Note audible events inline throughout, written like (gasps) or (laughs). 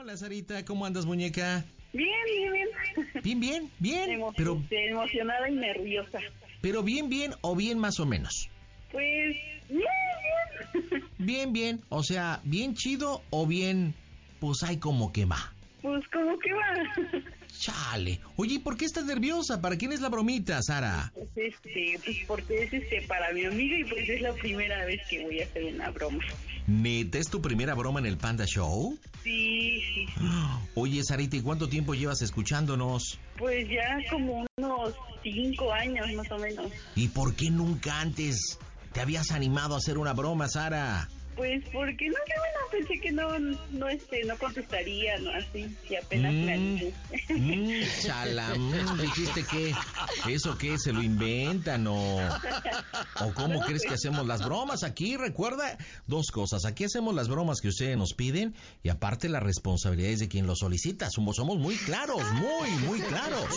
Hola, Sarita, ¿cómo andas, muñeca? Bien, bien, bien. Bien, bien, bien. Emo- Pero, emocionada y nerviosa. pero bien, bien o bien más o menos. Pues, bien, bien. Bien, bien. O sea, bien chido o bien, pues hay como que va. Pues, como que va. Chale. Oye, ¿y ¿por qué estás nerviosa? ¿Para quién es la bromita, Sara? Pues, este, pues porque es este para mi amiga y pues es la primera vez que voy a hacer una broma. ¿Neta es tu primera broma en el Panda Show? Sí, sí. (gasps) Oye, Sarita, ¿y cuánto tiempo llevas escuchándonos? Pues ya como unos cinco años más o menos. ¿Y por qué nunca antes te habías animado a hacer una broma, Sara? Pues porque no sé, bueno, pensé que no, no, este, no contestaría, ¿no? Así, que apenas me Mm, animé. mm, chalam, dijiste que eso que se lo inventan o o cómo crees que hacemos las bromas aquí recuerda dos cosas. Aquí hacemos las bromas que ustedes nos piden y aparte la responsabilidad es de quien lo solicita. Somos somos muy claros muy muy claros.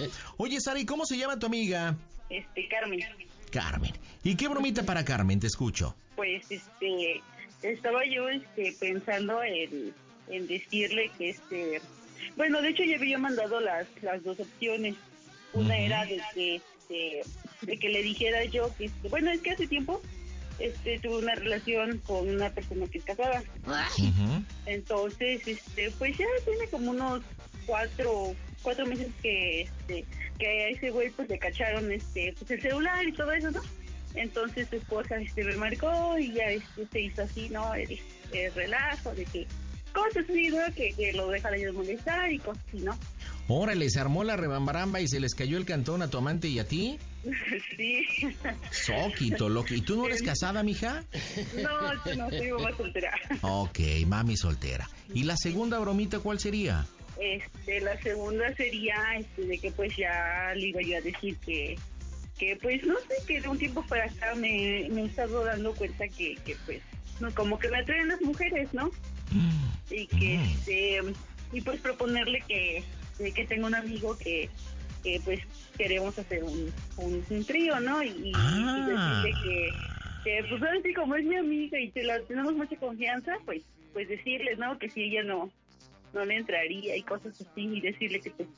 (laughs) Oye Sari cómo se llama tu amiga Este, Carmen. Carmen. Y qué bromita para Carmen te escucho. Pues este estaba yo este pensando en, en decirle que este bueno de hecho ya había mandado las las dos opciones. Una era de que este, de que le dijera yo que este, bueno es que hace tiempo este tuve una relación con una persona que es casada. Entonces este pues ya tiene como unos cuatro cuatro meses que este que a ese güey pues le cacharon este pues el celular y todo eso no entonces su esposa este me marcó y ya este se hizo así no el, el relajo de que cosas así no que, que lo dejaran de molestar y cosas así no órale se armó la rebambaramba y se les cayó el cantón a tu amante y a ti (laughs) sí Soquito, loco. ¿Y tú no eres casada, mija? no no soy mamá soltera Ok, mami soltera. ¿Y la segunda bromita cuál sería? Este, la segunda sería este, de que pues ya le iba yo a decir que, que pues no sé, que de un tiempo para acá me, me he estado dando cuenta que, que pues, no, como que me atraen las mujeres, ¿no? Y que, Mm. este, y pues proponerle que, que tengo un amigo que, que pues queremos hacer un, un, un trío, ¿no? Y, y Ah. decirle que, que pues ahora sí como es mi amiga y te la tenemos mucha confianza, pues, pues decirle, ¿no? Que si ella no, no le entraría y cosas así y decirle que pues,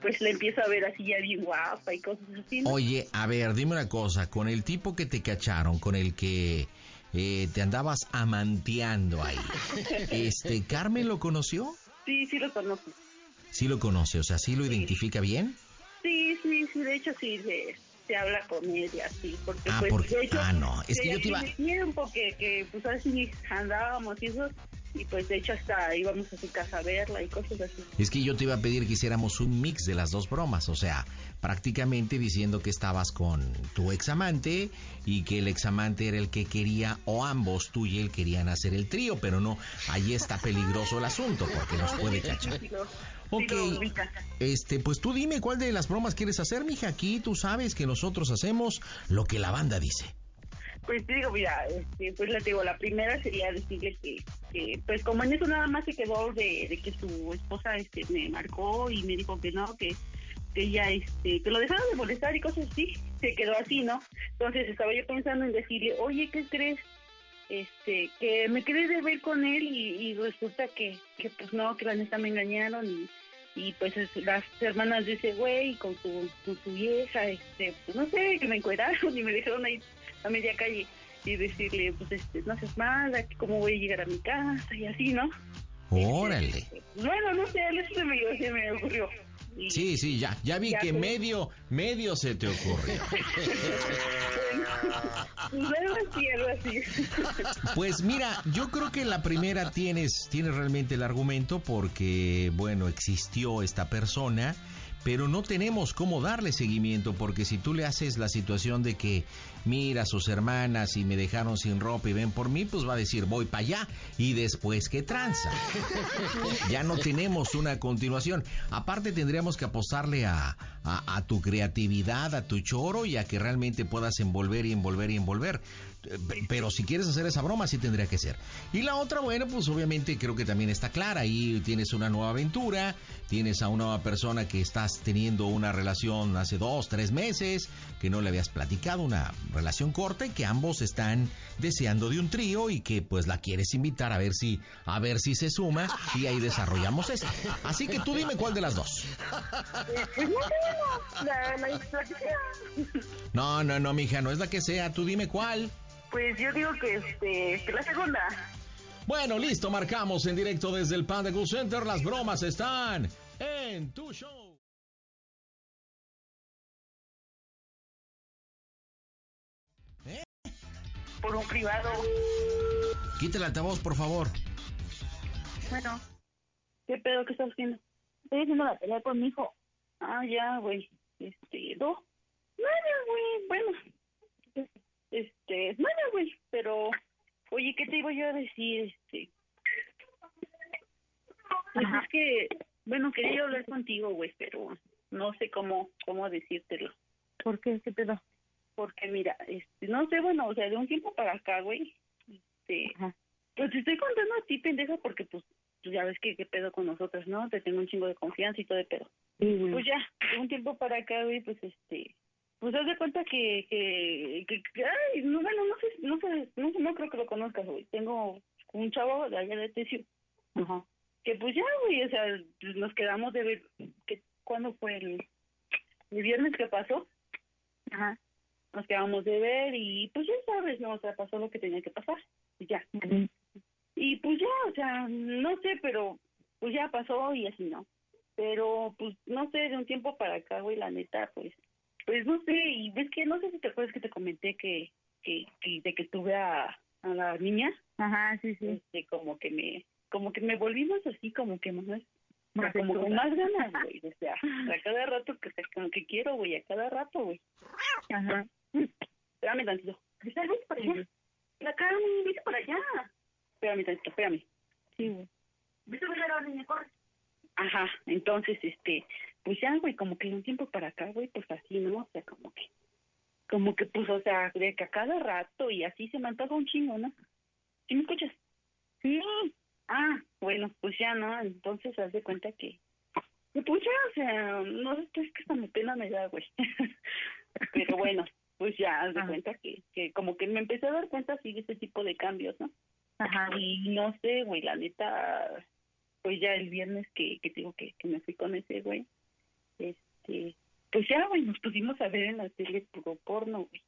pues le empiezo a ver así ya bien guapa y cosas así. ¿no? Oye, a ver, dime una cosa. Con el tipo que te cacharon, con el que eh, te andabas amanteando ahí, (laughs) este, ¿Carmen lo conoció? Sí, sí lo conozco. Sí lo conoce, o sea, ¿sí lo identifica bien? Sí, sí, sí, de hecho sí se, se habla con él y así, porque Ah, pues porque- de hecho ah, no, es que yo te iba- tiene tiempo que, que pues así andábamos y eso, y pues de hecho hasta íbamos a su casa a verla y cosas así. Es que yo te iba a pedir que hiciéramos un mix de las dos bromas, o sea, prácticamente diciendo que estabas con tu examante y que el examante era el que quería, o ambos, tú y él querían hacer el trío, pero no, ahí está peligroso el asunto porque nos puede cachar. Ok, este, pues tú dime cuál de las bromas quieres hacer, mija. Aquí tú sabes que nosotros hacemos lo que la banda dice. Pues te digo, mira, este, pues le digo, la primera sería decirle que, que, pues como en eso nada más se quedó de, que su esposa este me marcó y me dijo que no, que, que ya este, que lo dejaron de molestar y cosas así, se quedó así, ¿no? Entonces estaba yo pensando en decirle, oye, ¿qué crees? Este, que me quedé de ver con él y, y resulta que, que pues no, que la neta me engañaron y, y pues es- las hermanas de ese güey con su, con su vieja, este, pues no sé, que me encueraron y me dejaron ahí a media calle y decirle, pues este, no seas mala, cómo voy a llegar a mi casa y así, ¿no? Órale. Este, bueno, no sé, eso se me, se me ocurrió. Y- Sí, sí, ya, ya vi Ya, que medio, medio se te ocurrió. (laughs) Pues. Pues mira, yo creo que la primera tienes, tienes realmente el argumento porque, bueno, existió esta persona, pero no tenemos cómo darle seguimiento porque si tú le haces la situación de que mira a sus hermanas y me dejaron sin ropa y ven por mí, pues va a decir voy para allá y después que tranza. (laughs) ya no tenemos una continuación. Aparte tendríamos que apostarle a, a, a tu creatividad, a tu choro y a que realmente puedas envolver y envolver y envolver. Pero si quieres hacer esa broma, sí tendría que ser. Y la otra, bueno, pues obviamente creo que también está clara. Ahí tienes una nueva aventura, tienes a una nueva persona que estás teniendo una relación hace dos, tres meses, que no le habías platicado, una relación corta y que ambos están deseando de un trío y que pues la quieres invitar a ver si, a ver si se suma y ahí desarrollamos eso. Así que tú dime cuál de las dos. (laughs) No, no, no, mija, no es la que sea, tú dime cuál. Pues yo digo que, este, que la segunda. Bueno, listo, marcamos en directo desde el Panda Cool Center. Las bromas están en tu show. ¿Eh? Por un privado. Quítale el altavoz, por favor. Bueno, ¿qué pedo que estás haciendo? Estoy haciendo la pelea con mi hijo. Ah, ya, güey. Este, no. Nada, güey. Bueno, este, nada, güey, pero, oye, ¿qué te iba yo a decir? Este, pues es que, bueno, quería hablar contigo, güey, pero no sé cómo, cómo decírtelo. ¿Por qué? ¿Qué pedo? Porque mira, este, no sé, bueno, o sea, de un tiempo para acá, güey, este, pues te estoy contando a ti, pendeja, porque pues, tú ya ves que qué pedo con nosotros, ¿no? Te tengo un chingo de confianza y todo de pedo. Pues ya, de un tiempo para acá, güey, pues este, pues haz de cuenta que, que, que, ay, no, bueno, no sé, no sé, no, no creo que lo conozcas, güey. Tengo un chavo de allá de Tesio. Ajá. Que pues ya, güey, o sea, nos quedamos de ver, que ¿cuándo fue el, el viernes que pasó? Ajá. Nos quedamos de ver y pues ya sabes, ¿no? O sea, pasó lo que tenía que pasar y ya. Y pues ya, o sea, no sé, pero pues ya pasó y así, ¿no? Pero pues no sé, de un tiempo para acá, güey, la neta, pues pues no sé, y ves que no sé si te acuerdas que te comenté que, que, de que tuve a, a la niña. Ajá, sí, sí. Este, como que me, como que me volvimos así, como que más, como con más ganas, (laughs) güey. O sea, a cada rato que como que quiero, güey, a cada rato, güey. Ajá. Espérame tantito. Cristal, vete para allá. La cara, vete para allá. Espérame tantito, espérame. Sí, güey. Vete a ver a la niña, corre. Ajá, entonces, este, pues ya, güey, como que de un tiempo para acá, güey, pues así, ¿no? O sea, como que, como que, pues, o sea, de que a cada rato y así se me antoja un chingo, ¿no? ¿Sí me escuchas? Sí. Ah, bueno, pues ya, ¿no? Entonces, haz de cuenta que, pues ya, o sea, no sé, es que esta me pena me da, güey. (laughs) Pero bueno, pues ya, haz de cuenta que, que como que me empecé a dar cuenta así de ese tipo de cambios, ¿no? Ajá. Y no sé, güey, la neta, pues ya el viernes que, que digo que, que me fui con ese güey, este, pues ya, güey, nos pusimos a ver en la tele puro porno, güey.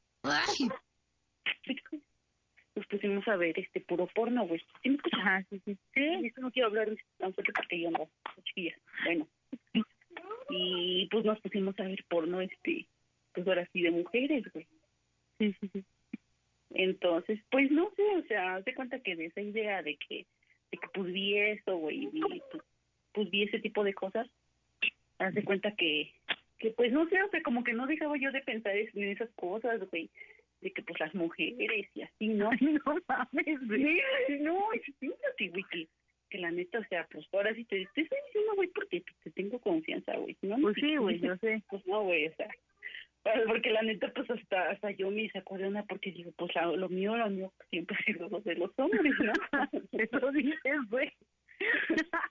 Nos pusimos a ver este puro porno, güey. ¿Sí me escuchas? Ajá, sí, sí. Sí, eso no quiero hablar tan fuerte porque yo no, chiquilla. Bueno. Y pues nos pusimos a ver porno, este, pues ahora sí de mujeres, güey. Sí, sí, sí. Entonces, pues no sé, o sea, haz de cuenta que de esa idea de que, de que pues vi eso, güey, y pues, pues vi ese tipo de cosas, haz de cuenta que, que pues no sé, o sea, como que no dejaba yo de pensar en esas cosas, güey, de que pues las mujeres y así, ¿no? (laughs) no mames, güey. No, fíjate, güey, que, que la neta, o sea, pues ahora sí te, estoy diciendo, güey, porque te tengo confianza, güey. ¿no? Pues sí, güey, yo sé. Pues no, güey, o sea, porque la neta, pues hasta, hasta yo me saco de una porque digo, pues lo mío, lo mío siempre ha sido lo de los hombres, ¿no? (laughs) Eso dices, güey.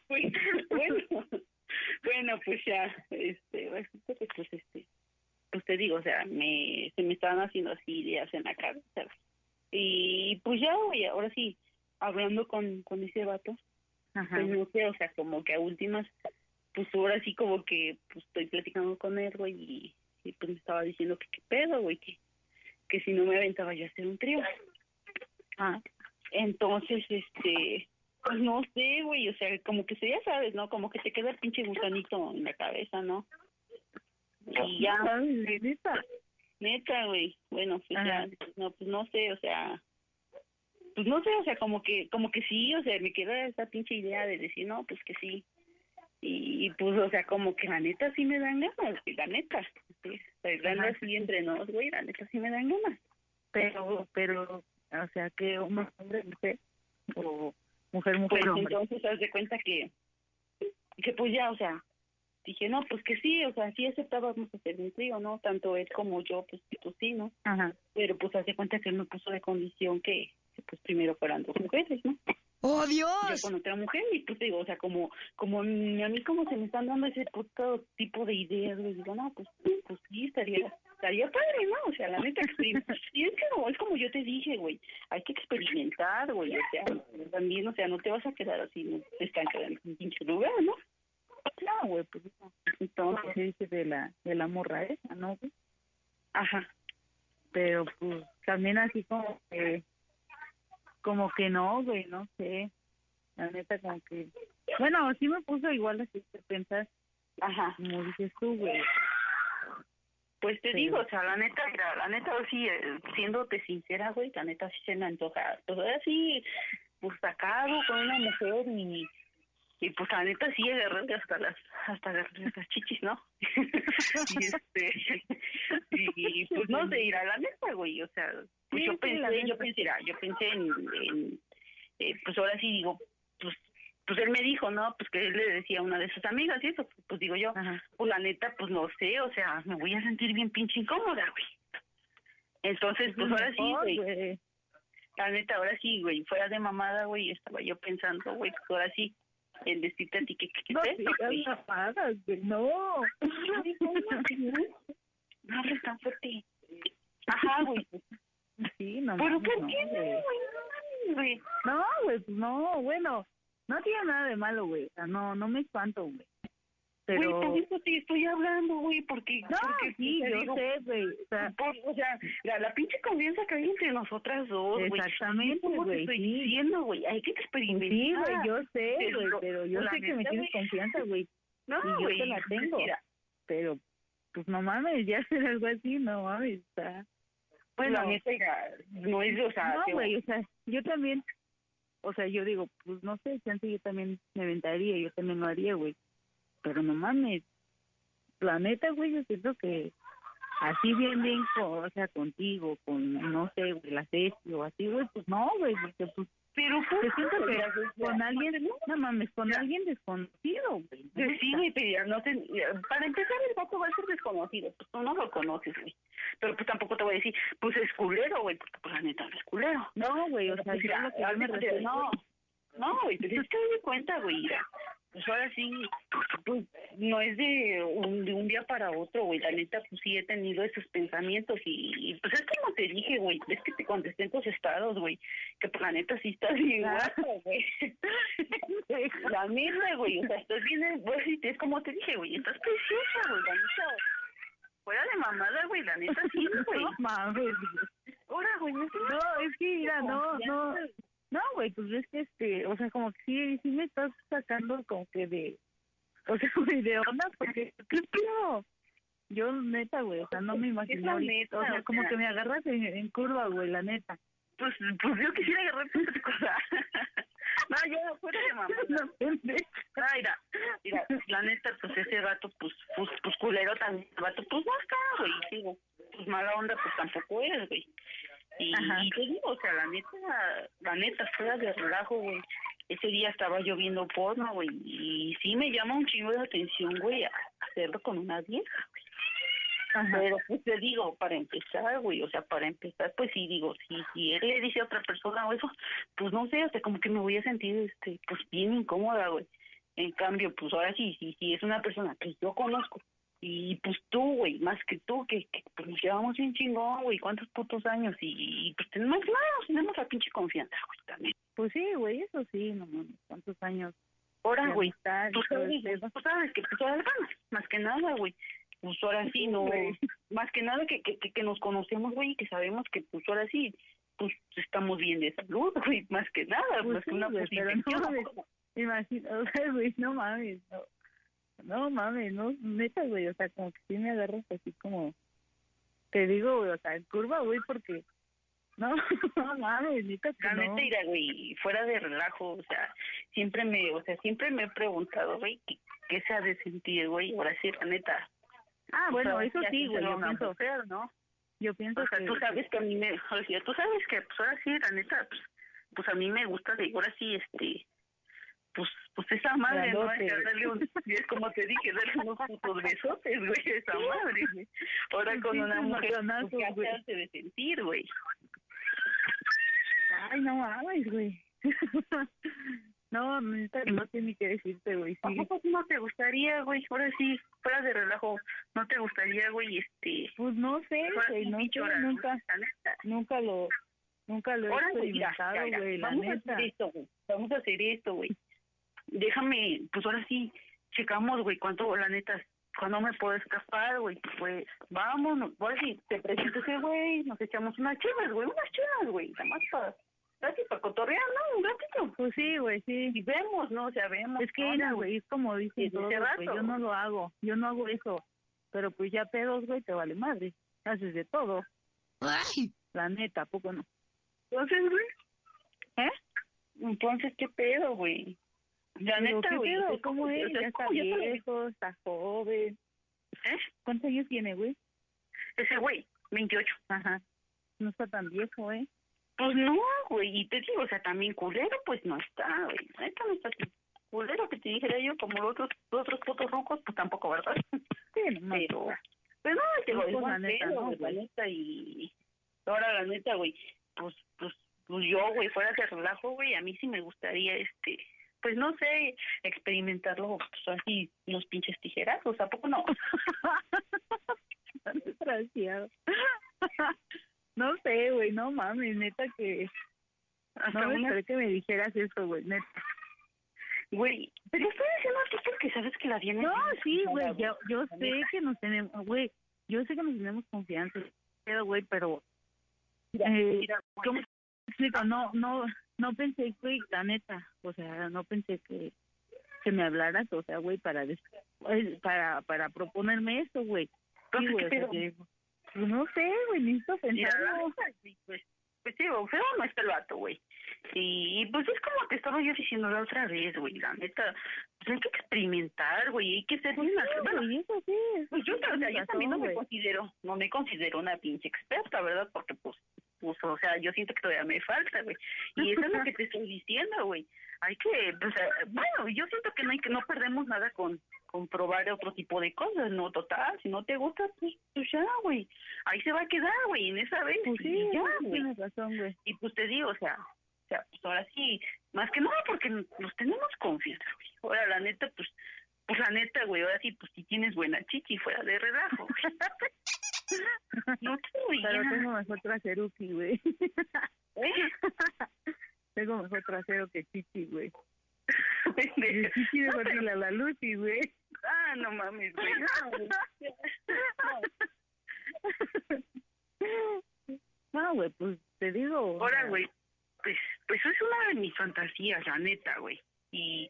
bueno, bueno, pues ya, este, pues, este, pues te digo, o sea, me, se me estaban haciendo así ideas en la cabeza. Y pues ya, oye, ahora sí, hablando con, con ese vato, pues no sé, o sea, como que a últimas, pues ahora sí como que pues estoy platicando con él, güey, y, y pues me estaba diciendo que qué pedo, güey, que, que si no me aventaba yo a hacer un trío. Ah, entonces, este, pues no sé, güey, o sea, como que se ya sabes, ¿no? Como que te queda el pinche gusanito en la cabeza, ¿no? Y ya, neta, neta, güey, bueno, pues ya, no, pues no sé, o sea, pues no sé, o sea, como que, como que sí, o sea, me queda esa pinche idea de decir, no, pues que sí, y pues, o sea, como que la neta sí me dan ganas, la neta, sí, hablando así entre nos, güey, la neta sí me dan ganas. Pero, pero, o sea, que un hombre, mujer, o mujer, mujer, pues entonces haz de cuenta que, que pues ya, o sea, dije, no, pues que sí, o sea, sí aceptábamos hacer un trío, ¿no? Tanto él como yo, pues, pues sí, ¿no? Ajá. Pero pues hace cuenta que él me puso de condición que, que, pues primero fueran dos mujeres, ¿no? ¡Oh, Yo Dios! con otra mujer y pues digo, o sea, como como a mí como se me están dando ese puto tipo de ideas, güey, digo, no, pues, pues sí, estaría estaría padre, ¿no? O sea, la neta, (laughs) y es que no, es como yo te dije, güey, hay que experimentar, güey, o sea, también, o sea, no te vas a quedar así, no te están quedando en un pinche lugar, ¿no? No, güey, pues no. Entonces se dice de la, de la morra esa, ¿no, güey? Ajá. Pero pues también así como que, como que no, güey, no sé. La neta como que, bueno, sí me puso igual así que pensar, Ajá. como dices tú, güey. Pues te digo, o sea, la neta, mira, la neta, sí, eh, siéndote sincera, güey, la neta sí se me antoja. Pues ahora sí, pues sacado con una mujer y, y pues la neta sí agarrarle hasta las, hasta las chichis, ¿no? (laughs) y este, y, y, pues no sé, ir a la neta, güey, o sea, pues Sí, yo sí, pensé, yo pensé, mira, yo pensé en, en eh, pues ahora sí digo, pues, pues él me dijo, ¿no? Pues que él le decía a una de sus amigas y eso, pues digo yo, Ajá. pues la neta, pues no sé, o sea, me voy a sentir bien pinche incómoda, güey. Entonces, pues ahora sí, güey, güey. la neta, ahora sí, güey, fuera de mamada, güey, estaba yo pensando, güey, pues ahora sí, en decirte a ti que qué No es eso, no. Ay, ¿cómo que no? No hables tan fuerte. (laughs) Ajá, güey. Sí, no ¿Pero qué no, güey. No güey. No, pues no, bueno, no tiene nada de malo, güey. O sea, no, no me espanto, güey. Güey, Pero... por eso te estoy hablando, güey, porque... No, porque, sí, yo digo, sé, güey. O sea, por- o sea, la, la pinche confianza que hay entre nosotras dos, güey. Exactamente, ¿Cómo te güey, estoy sí. diciendo, güey? Hay que experimentar. sí, güey, yo sé, Pero, güey, pero yo la sé que me tienes güey. confianza, güey. (laughs) No, y yo güey. te la tengo. Mira, Pero, pues no mames, ya hacer algo así, no mames, o sea... pues la no. mira, no es, o sea... No, güey, o sea, yo también, o sea, yo digo, pues no sé, chance yo también me aventaría, yo también lo haría, güey. Pero no mames, la neta, güey, yo siento que así bien, bien, con, o sea, contigo, con, no sé, güey, la Ceci o así, güey, pues no, güey, porque pues Pero, pues, yo siento que con alguien, no mames, con alguien desconocido, güey. Sí, güey, pero no te, para empezar el vato va a ser desconocido, pues tú no lo conoces, güey. Pero pues tampoco te voy a decir, pues es culero, güey, porque pues la neta no es culero. No, güey, o sea, pues, yo lo que yo me refiero, no, no, güey, pues es que me cuenta, güey, pues ahora sí, pues no es de un, de un día para otro, güey, la neta, pues sí he tenido esos pensamientos y, y, pues es como te dije, güey, es que te contesté en tus estados, güey, que pues la neta sí estás bien guapo, güey. (laughs) La neta, güey, o sea, estás bien, güey, es como te dije, güey, estás preciosa, güey, la neta. Fuera de mamada, güey, la neta sí, (laughs) güey. no mames. Ahora, güey. No, es que mira, no, no, no, güey, pues es que este, o sea, como que sí, sí me estás sacando como que de, o sea, (laughs) güey, de onda, porque, ¿qué? Yo, neta, güey, o sea, no me imagino, o sea, como que me agarras en, en curva, güey, la neta. Pues, pues yo quisiera agarrar otra cosa. (laughs) No, ya, fuera de mamada. No, mira, mira, la neta, pues ese vato, pues, pues, pues culero también, el vato, pues no está, güey, digo, pues mala onda, pues tampoco es, güey. Y, y te digo, o sea, la neta, la neta, fuera de relajo, güey, ese día estaba yo viendo porno, güey, y sí me llama un chingo de atención, güey, hacerlo con una vieja, güey. Ajá. Pero pues te digo, para empezar, güey, o sea, para empezar, pues sí, digo, si, si él le dice a otra persona o eso, pues no sé, o sea, como que me voy a sentir, este, pues bien incómoda, güey. En cambio, pues ahora sí, sí, sí, es una persona que yo conozco. Y pues tú, güey, más que tú, que, que pues nos llevamos bien chingón, güey, cuántos putos años. Y, y, pues tenemos, no, tenemos la pinche confianza, güey, también. Pues sí, güey, eso sí, no mames, cuántos años. Ahora, güey, tú todo sabes, tú sabes que pues todas las ganas, más que nada, güey. Pues ahora sí, no, más que nada que, que, que, nos conocemos, güey, y que sabemos que pues ahora sí, pues estamos bien de salud, güey, más que nada, Pues más que una pero no (laughs) sea, güey, no mames, no, no mames, no, neta, güey, o sea, como que sí me agarras así como, te digo, güey, o sea, en curva, güey, porque, no, (laughs) no mames, neta que La no. neta, güey, fuera de relajo, o sea, siempre me, o sea, siempre me he preguntado, güey, ¿qué, qué se ha de sentir, güey? Ahora sí, la neta. Ah, o bueno, sea, eso sí, güey, yo pienso, mujer, ¿no? yo pienso O sea, que, tú sabes que a mí me, o sea, tú sabes que, pues ahora sí, la neta, pues, pues a mí me gusta, de ahora sí, este, pues, pues esa madre, ¿no? Grandote. Darle un, y es como te dije, darle unos putos besotes, güey, esa madre, güey. Ahora con Sí, una mujer, pues, te hace de sentir, güey. Ay, no mames, güey. (laughs) no, no sé ni qué decirte, güey. ¿A Sí. no te gustaría, güey? Ahora sí, fuera de relajo, ¿no te gustaría, güey, este... Pues no sé, güey, no sé, ahora, nunca, nunca lo, nunca lo he Ahora, experimentado, güey, la vamos a hacer esto, güey. Vamos a hacer esto, güey. Déjame, pues ahora sí, checamos, güey, cuánto, la neta, cuándo me puedo escapar, güey. Pues vamos, ahora sí, te presento ese güey, nos echamos unas chivas, güey, unas chivas, güey, nada más para, así, para cotorrear, ¿no? Un ratito. Pues sí, güey, sí. Y vemos, ¿no? O sea, vemos. Es que ¿qué mira, güey, es como ese güey, rato. yo no lo hago, yo no hago eso. Pero pues ya pedos, güey, te vale madre. Haces de todo, Ay, la neta, ¿a poco no? Entonces, güey, ¿Eh? entonces, ¿qué pedo, güey? La neta, ¿qué güey. ¿Cómo es? Ya es está lo viejo, está joven. ¿Eh? ¿Cuántos años tiene, güey? Ese güey, 28. Ajá. No está tan viejo, ¿eh? Pues no, güey, y te digo, o sea, también culero, pues no está, güey. La Neta no está. Culero que te dijera yo, como los otros, los otros putos rucos, pues tampoco, ¿verdad? Sí, no. Pero, pero no, te digo, es pues, la neta, no, la neta, y ahora la neta, güey, pues, pues, pues yo, güey, fuera de relajo, güey, a mí sí me gustaría, este, pues no sé, experimentarlo, así, los pinches tijerazos, ¿a poco no? (laughs) Desgraciado. no sé, güey, no mames, neta que... Hasta No me una- que me dijeras eso, güey, neta. Güey, pero estoy diciendo a ti porque sabes que la tienes. No, sí, güey, yo, yo sé que nos tenemos, güey, yo sé que nos tenemos confianza, pero, güey, pero... Eh, Mira, ¿Cómo explico? No, no, no pensé, güey, la neta, o sea, no pensé que, que me hablaras, o sea, güey, para, eh, para, para proponerme eso, güey. Sí, Entonces, güey, ¿qué o sea, que- pues no sé, güey, necesito pensarlo. sí, pues, pues digo, feo no está el vato, güey. Y pues es como te estaba yo diciendo la otra vez, güey, la neta, pues hay que experimentar, güey, hay que ser Pues una... sí, bueno, eso sí. pues yo, o sea, yo también no me considero, no me considero una pinche experta, ¿verdad? Porque pues, pues, o sea, yo siento que todavía me falta, güey. Y eso es lo que te estoy diciendo, güey. Hay que, pues, eh, bueno, yo siento que no hay que, no perdemos nada con, con probar otro tipo de cosas, ¿no? Total, si no te gusta, pues, pues ya, güey. Ahí se va a quedar, güey, en esa vez. Pues sí, ya, güey. tienes razón, güey. Y pues te digo, o sea, sea, pues ahora sí, más que nada porque nos tenemos confianza, güey. Ahora, la neta, pues, pues la neta, güey, ahora sí, pues si tienes buena chichi fuera de relajo, güey. (laughs) No te güey, Pero ya. tengo mejor trasero que, güey. ¿Eh? (laughs) tengo mejor trasero que Chichi, güey. Y Chichi mejor que la la Lucy, güey. Ah, no mames, güey. (laughs) No, güey. No, güey, pues te digo. o Ahora, güey, pues, pues es una de mis fantasías, la neta, güey. Y,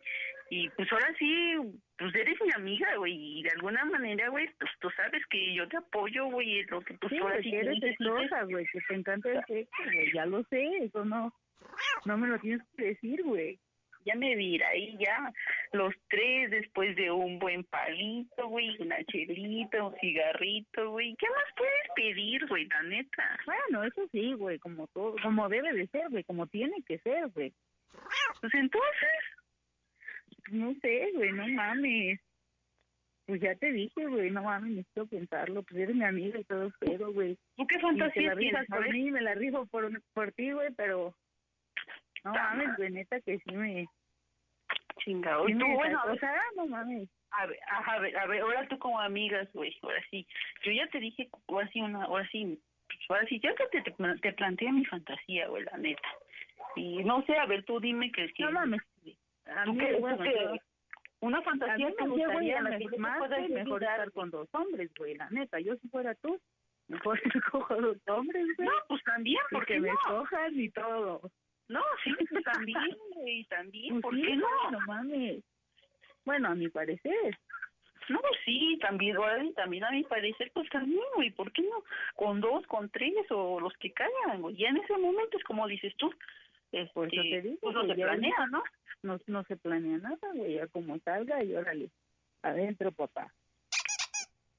y pues ahora sí, pues eres mi amiga, güey, y de alguna manera, güey, pues tú sabes que yo te apoyo, güey, lo que pues Sí, ahora sí que eres celosa, güey, que te encanta el sexo, güey. Ya lo sé, eso no. No me lo tienes que decir, güey. Ya me vi ahí ya los tres después de un buen palito, güey, una chelita, un cigarrito, güey. ¿Qué más puedes pedir, güey, la neta? Bueno, eso sí, güey, como todo, como debe de ser, güey, como tiene que ser, güey. Pues entonces, No sé, güey, no mames. Pues ya te dije, güey, no mames, necesito pensarlo. Pues eres mi amiga y todo pero, güey. ¿tú qué Y te fantasía la rifas tienes? Por mí, me la rifo por, por ti, güey, pero... No mames, güey, neta que sí me... chingado. Sí Y tú, me bueno, o sea, no mames. a ver, a ver, a ver, ahora tú como amigas, güey, ahora sí. Yo ya te dije, ahora sí, una, ahora sí, pues, ahora sí, ya te, te, te planteé mi fantasía, güey, la neta. Y no sé, a ver, tú dime que... que No mames. A ¿Tú mí, qué, bueno, tú qué? yo- Una a mí fantasía me güey, gustaría a la que mejor, yo te más que mejor estar con dos hombres, güey, la neta. Yo si fuera tú, mejor (laughs) escojo dos hombres, güey. No, pues también, y ¿por que qué me no? escojan y todo. No, (laughs) sí, pues también, güey, también, Pues ¿por sí, qué no? güey, no mames. Bueno, a mi parecer. No, sí, también, sí, también a mi parecer, pues también, güey, ¿por qué no? Con dos, con tres o los que caigan, güey. Ya en ese momento es como dices tú, este, Por eso te digo, pues no güey, se planea, ¿no? No, no se planea nada, güey. Ya como salga y órale. Adentro, papá.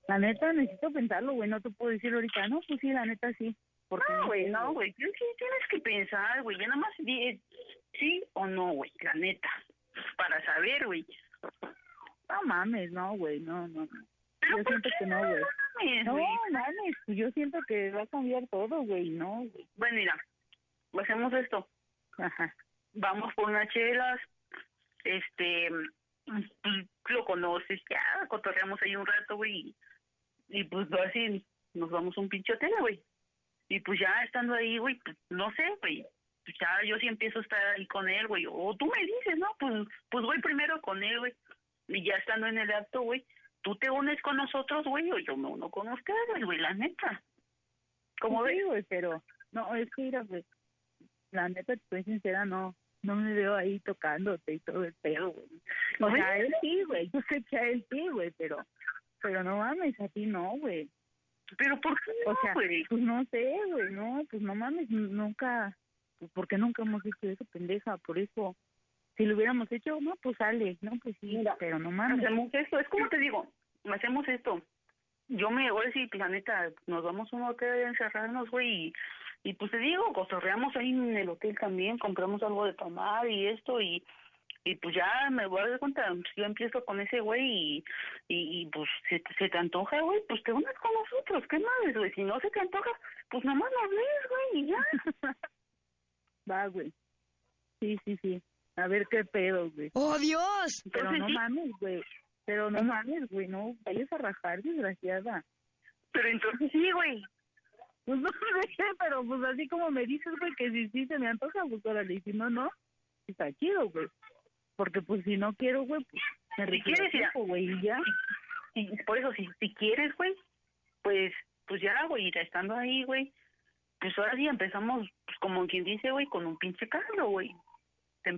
La neta, necesito pensarlo, güey. No te puedo decir ahorita, no, pues sí, la neta sí. Porque No, güey, no, güey, tienes que, tienes que pensar, güey, ya nada más eh, sí o no, güey, la neta. para saber, güey. No mames, no, güey, no, no. no. Pero Yo ¿por siento qué que no, güey. mames, No, mames, pues yo siento que va a cambiar todo, güey, no, güey. Bueno, mira, hacemos esto. Ajá. Vamos por unas chelas, este, lo conoces, ya, cotorreamos ahí un rato, güey, y, y pues así nos vamos a un pinche hotel, güey. Y pues ya estando ahí, güey, pues no sé, güey, pues ya yo sí empiezo a estar ahí con él, güey, o tú me dices, ¿no? Pues, pues voy primero con él, güey, y ya estando en el acto, güey, tú te unes con nosotros, güey, o yo me uno con ustedes, güey, la neta. ¿Cómo sí, güey, pero no, es que mira, güey, la neta, te soy sincera, no, no me veo ahí tocándote y todo el pedo, güey. O ¿No sea, él sí, güey, (laughs) yo sé que a él sí, güey, pero, pero no mames, a ti no, güey. Pero ¿por qué O no, sea, güey? pues no sé, güey, no, pues no mames, nunca, pues porque nunca hemos hecho eso, pendeja, por eso, si lo hubiéramos hecho, no, pues sale, no, pues sí, Mira, pero no mames. Hacemos esto, es como te digo, hacemos esto. Yo me, ahora sí, pues, la neta, nos vamos a un hotel a encerrarnos, güey, y, y pues te digo, cotorreamos ahí en el hotel también, compramos algo de tomar y esto, y, y pues ya me voy a dar cuenta, pues, yo empiezo con ese güey y, y, y, pues se, te- se te antoja, güey, pues te unes con nosotros, ¿qué más, güey? Si no se te antoja, pues nomás nos ves, güey, y ya. (laughs) Va, güey. Sí, sí, sí. A ver qué pedo, güey. ¡Oh, Dios! Pero Entonces, no sí. mames, güey. Pero no mames, güey, no vayas a rajar, desgraciada. Pero entonces sí, güey. Pues no (laughs) sé, pero pues así como me dices, güey, que si sí se me antoja, pues órale, y si no, no, está chido, güey. Porque pues si no quiero, güey, pues me Si quieres, ya. tiempo, güey, ya. y por eso si si quieres güey pues pues ya güey ya estando ahí güey pues ahora sí empezamos pues como quien dice güey con un pinche caldo güey.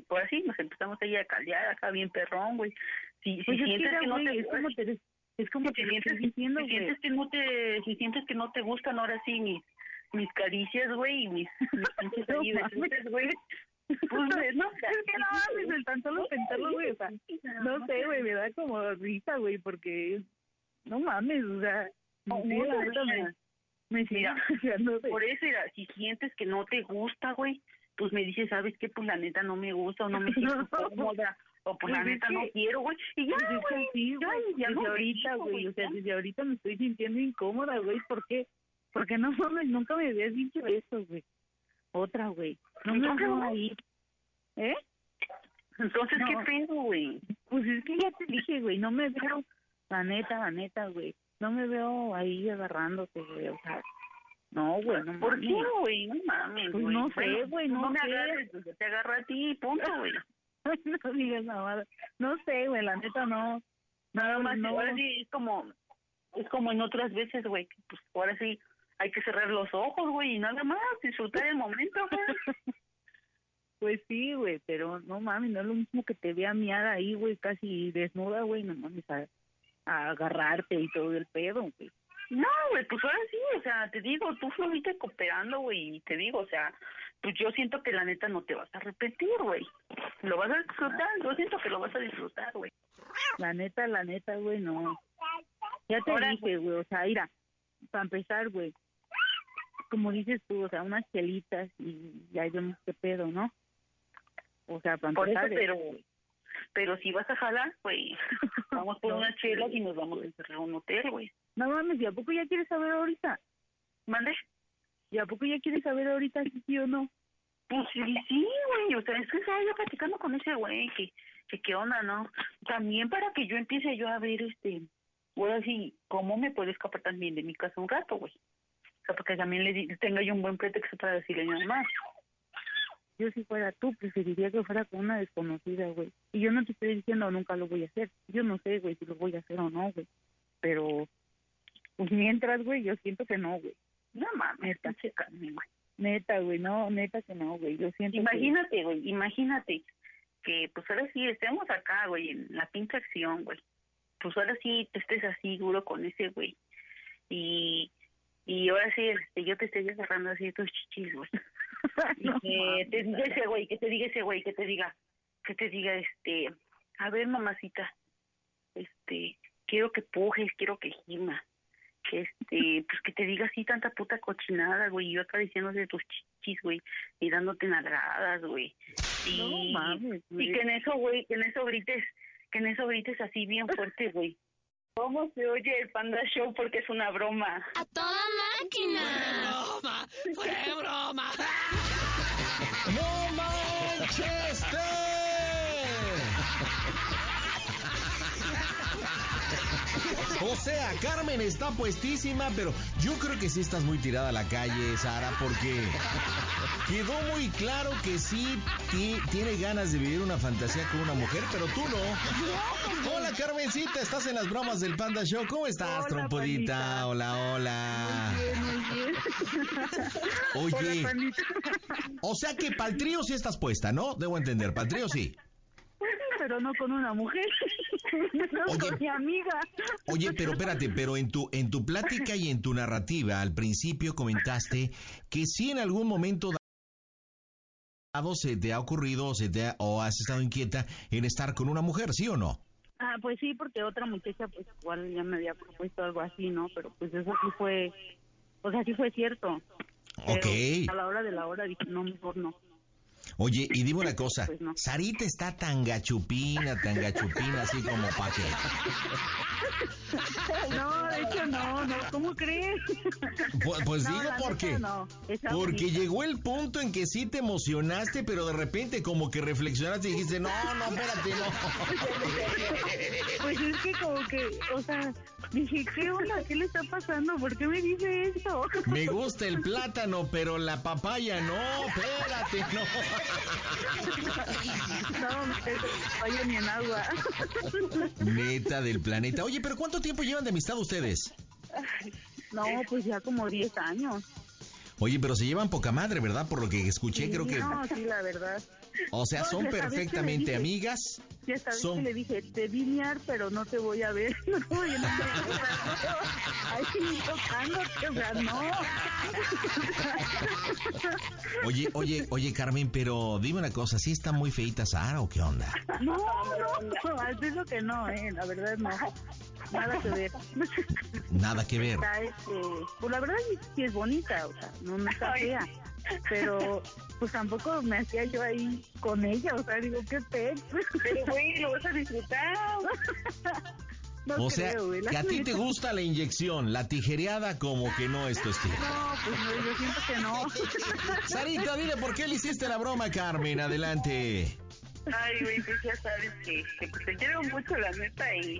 Por así nos empezamos ahí a caldear acá bien perrón güey. Si, si Pues sientes que no te es como te, es como si sientes, diciendo, si sientes que no te si sientes que no te gustan ahora sí mis mis caricias güey y mis, mis pinches (laughs) güey pues no (laughs) Es que no mames, el tan solo pensarlo, güey, o sea, no sé, güey, me da como risa, güey, porque no mames, o sea, No, sí, la neta me, me sigue (laughs) Por eso, mira, si sientes que no te gusta, güey, pues me dices, ¿sabes qué? Pues la neta no me gusta o no me (laughs) siento cómoda. O pues la Pues es neta no quiero, güey. Y ya, Pues güey. sí, ya, ya desde ahorita, güey, o sea, desde ahorita me estoy sintiendo incómoda, güey, ¿por qué? Porque no mames, nunca me habías dicho eso, güey. Otra, güey. No me veo no. ahí. ¿Eh? Entonces, No. ¿qué pedo, güey? Pues es que ya te dije, güey, no me veo, la neta, la neta, güey, no me veo ahí agarrándote, güey, o sea, no, güey, no ¿Por mames. qué, güey? No mames, Pues güey. no sé, güey, no me sé. agarres, pues, te agarro a ti, punto, (laughs) güey. no digas nada, no sé, güey, la neta no, Nada más, no. ahora sí es como, es como en otras veces, güey, pues ahora sí hay que cerrar los ojos, güey, y nada más, disfrutar el momento, güey. (laughs) Pues sí, güey, pero no mames, no es lo mismo que te vea miar ahí, güey, casi desnuda, güey, no mames, a, a agarrarte y todo el pedo, güey. No, güey, pues ahora sí, o sea, te digo, tú fuiste cooperando, güey, y te digo, o sea, pues yo siento que la neta no te vas a arrepentir, güey. Lo vas a disfrutar, yo siento que lo vas a disfrutar, güey. La neta, la neta, güey, no. Ya te Ahora, dije, güey, o sea, mira, para empezar, güey, como dices tú, o sea, unas chelitas y ya vemos qué pedo, ¿no? O sea, para Por eso, pero, pero si vas a jalar, güey, (laughs) vamos por No. unas chelas y nos vamos a encerrar a un hotel, güey. no mames, ¿y a poco ya quieres saber ahorita? ¿Mande? ¿Y a poco ya quieres saber ahorita si sí o no? Pues sí, sí, güey, o sea, es que estaba yo platicando con ese güey, que, que qué onda, ¿no? También para que yo empiece yo a ver, este, ahora sí, cómo me puedo escapar también de mi casa un rato, güey. Porque también le tenga yo un buen pretexto para decirle a mi mamá. Yo si fuera tú, preferiría que fuera con una desconocida, güey. Y yo no te estoy diciendo nunca lo voy a hacer. Yo no sé, güey, si lo voy a hacer o no, güey. Pero, pues mientras, güey, yo siento que no, güey. No mames, Neta. pinche Carmen, güey. Neta, güey, no, neta que no, güey. Yo siento. Imagínate, güey, imagínate que pues ahora sí estemos acá, güey, en la pinche acción, güey. Pues ahora sí te estés así duro con ese güey. Y, y ahora sí este, yo te estoy agarrando así de tus chichis, güey. (laughs) Y No que te diga ese güey, que te diga ese güey, que te diga, que te diga, este, a ver, mamacita, este, quiero que pujes, quiero que gima, que este, (laughs) pues que te diga así tanta puta cochinada, güey, y yo acariciándote tus chichis, güey, y dándote nalgadas, güey, Y, No mames, güey. y que en eso, güey, que en eso grites, que en eso grites así bien fuerte, güey. (laughs) ¿Cómo se oye el Panda Show? Porque es una broma. ¡A toda máquina! broma! ¡Fue broma! O sea, Carmen está puestísima, pero yo creo que sí estás muy tirada a la calle, Sara, porque quedó muy claro que sí ti- tiene ganas de vivir una fantasía con una mujer, pero tú no. Hola, Carmencita, estás en las bromas del Panda Show. ¿Cómo estás, Hola, trompudita? Hola, hola. Bien, muy bien. Oye, o sea que pa'l trío sí estás puesta, ¿no? Debo entender, pa'l trío sí. Pero no con una mujer. (laughs) No Oye. con mi amiga. Oye, pero espérate, pero en tu, en tu plática y en tu narrativa, al principio comentaste que sí en algún momento dado se te ha ocurrido o, se te ha- o has estado inquieta en estar con una mujer, ¿sí o no? Ah, pues sí, porque otra muchacha, pues igual ya me había propuesto algo así, ¿no? Pero pues eso sí fue, o sea, sí fue cierto. Pero Ok. A la hora de la hora dije, no, mejor no. Oye, y dime una (laughs) cosa, Pues no. Sarita está tan gachupina, tan gachupina, así como pa' qué. (laughs) No, de hecho no, no, ¿cómo crees? Pues, pues No, digo porque, no, porque bonita. llegó el punto en que sí te emocionaste, pero de repente como que reflexionaste y dijiste, no, no, espérate, no. (laughs) Pues es que como que, o sea, dije, ¿qué onda? ¿Qué le está pasando? ¿Por qué me dice eso? Me gusta el plátano, pero la papaya no, espérate, no. (laughs) No, ni en agua. Neta del planeta. Oye, pero ¿cuánto tiempo llevan de amistad ustedes? No, pues ya como 10 años. Oye, pero se llevan poca madre, ¿verdad? Por lo que escuché, creo que... No, sí, la verdad. O sea, No, son perfectamente dije. amigas. Ya esta vez Son- que le dije, te vi miar, pero no te voy a ver. (laughs) No, yo no te voy a ver. Ahí sí, tocándote, o sea, no. (laughs) Oye, oye, oye, Carmen, pero dime una cosa, ¿sí está muy feita Sara o qué onda? No, no, no, al eso que no, eh, la verdad no. Nada que ver. Nada que ver. Está, este, pues la verdad sí, es bonita, o sea, no, no está Ay. fea. Pero, pues tampoco me hacía yo ahí con ella, o sea, digo, qué pez. Pero, güey, lo vas a disfrutar. (laughs) No O sea, güey, que a ti te gusta la inyección, la tijereada como que no es tu estilo. No, pues no, yo siento que no. (laughs) Sarita, dile por qué le hiciste la broma, Carmen. Adelante. Ay, güey, pues ya sabes que, que pues, te quiero mucho, la neta, y...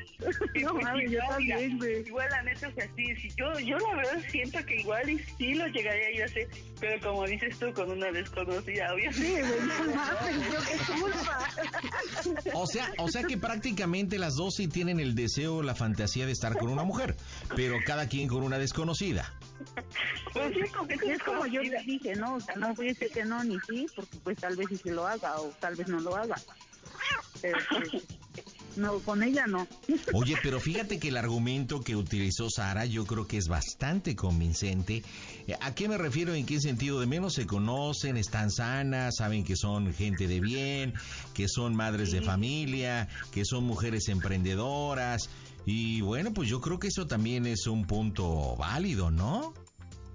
No pues, mames, yo igual, mira, también, güey. Igual, la neta, o sea, sí, sí, yo, yo la verdad siento que igual y sí lo llegaría yo a hacer, pero como dices tú, con una desconocida, obviamente. Sí, güey, no mames, yo qué culpa. O sea, o sea que prácticamente las dos sí tienen el deseo, la fantasía de estar con una mujer, pero cada quien con una desconocida. Pues sí, como es como yo les dije, ¿no? O sea, no voy a decir que no ni sí, porque pues tal vez sí se lo haga o tal vez no lo haga. No, con ella no. Oye, pero fíjate que el argumento que utilizó Sara yo creo que es bastante convincente. Eh, ¿A qué me refiero? ¿En qué sentido? De menos se conocen, están sanas, saben que son gente de bien, que son madres de familia, que son mujeres emprendedoras. Y bueno, pues yo creo que eso también es un punto válido, ¿no?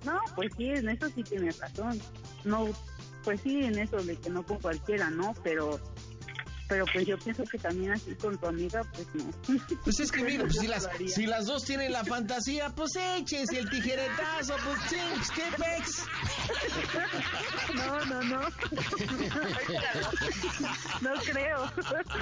No, pues sí, en eso sí tienes razón. No, pues sí, en eso de que no con cualquiera, ¿no? Pero, pero pues yo pienso que también así con tu amiga, pues no. (laughs) Pues es que mira, pues, si, las, si las dos tienen la fantasía, pues échense el tijeretazo, pues ching, qué pex. No, no, no. No creo.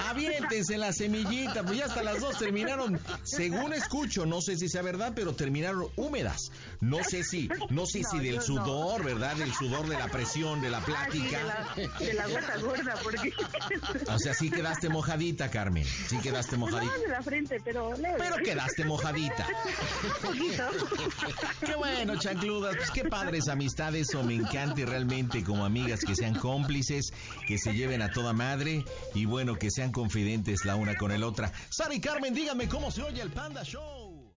Aviéntense la semillita, pues ya hasta las dos terminaron, según escucho, no sé si sea verdad, pero terminaron húmedas. No sé si, no sé si del no. sudor, ¿verdad? Del sudor de la presión, de la de plática. la, de la gota gorda, porque... O sea, sí quedaste mojadita, Carmen. Sí quedaste Pues mojadita. de la frente, pero leve. Pero quedaste mojadita. Un poquito. (laughs) Qué bueno, chancludas. Pues qué padres amistades. O me encanta y realmente como amigas que sean cómplices, que se lleven a toda madre y bueno, que sean confidentes la una con el otra. Sara y Carmen, díganme cómo se oye el Panda Show.